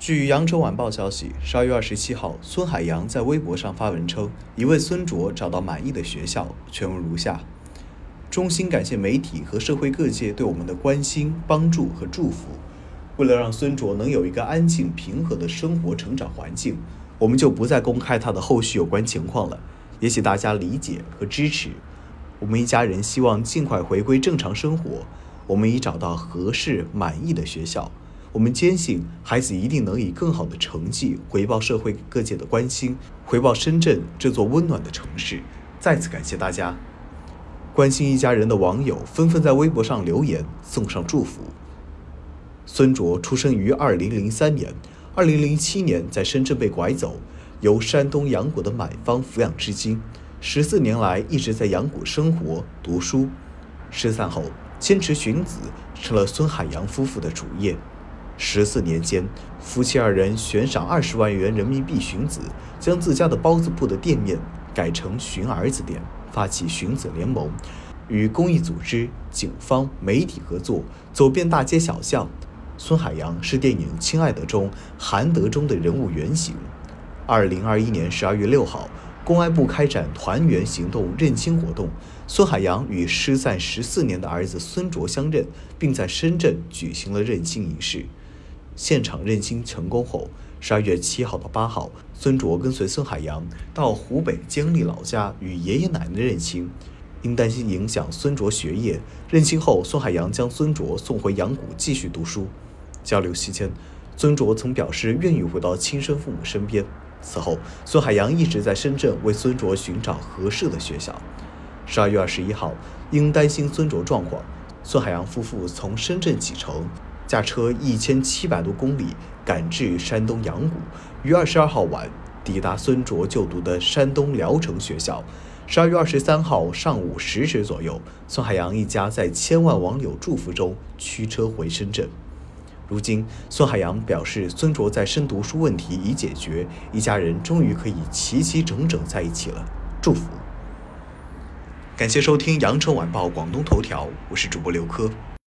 据羊城晚报消息，十二月二十七号，孙海洋在微博上发文称，已为孙卓找到满意的学校，全文如下：衷心感谢媒体和社会各界对我们的关心、帮助和祝福。为了让孙卓能有一个安静、平和的生活成长环境，我们就不再公开他的后续有关情况了，也请大家理解和支持。我们一家人希望尽快回归正常生活。我们已找到合适、满意的学校。我们坚信，孩子一定能以更好的成绩回报社会各界的关心，回报深圳这座温暖的城市。再次感谢大家！关心一家人的网友纷纷在微博上留言，送上祝福。孙卓出生于2003年，2007年在深圳被拐走，由山东阳谷的买方抚养至今。十四年来一直在阳谷生活、读书。失散后，坚持寻子成了孙海洋夫妇的主业。十四年间，夫妻二人悬赏二十万元人民币寻子，将自家的包子铺的店面改成“寻儿子店”，发起寻子联盟，与公益组织、警方、媒体合作，走遍大街小巷。孙海洋是电影《亲爱的》中韩德忠的人物原型。二零二一年十二月六号，公安部开展团圆行动认亲活动，孙海洋与失散十四年的儿子孙卓相认，并在深圳举行了认亲仪式。现场认亲成功后，十二月七号到八号，孙卓跟随孙海洋到湖北监利老家与爷爷奶奶认亲。因担心影响孙卓学业，认亲后，孙海洋将孙卓送回阳谷继续读书。交流期间，孙卓曾表示愿意回到亲生父母身边。此后，孙海洋一直在深圳为孙卓寻找合适的学校。十二月二十一号，因担心孙卓状况，孙海洋夫妇从深圳启程。驾车一千七百多公里赶至山东阳谷，于二十二号晚抵达孙卓就读的山东聊城学校。十二月二十三号上午十时左右，孙海洋一家在千万网友祝福中驱车回深圳。如今，孙海洋表示，孙卓在深读书问题已解决，一家人终于可以齐齐整整在一起了。祝福！感谢收听羊城晚报广东头条，我是主播刘科。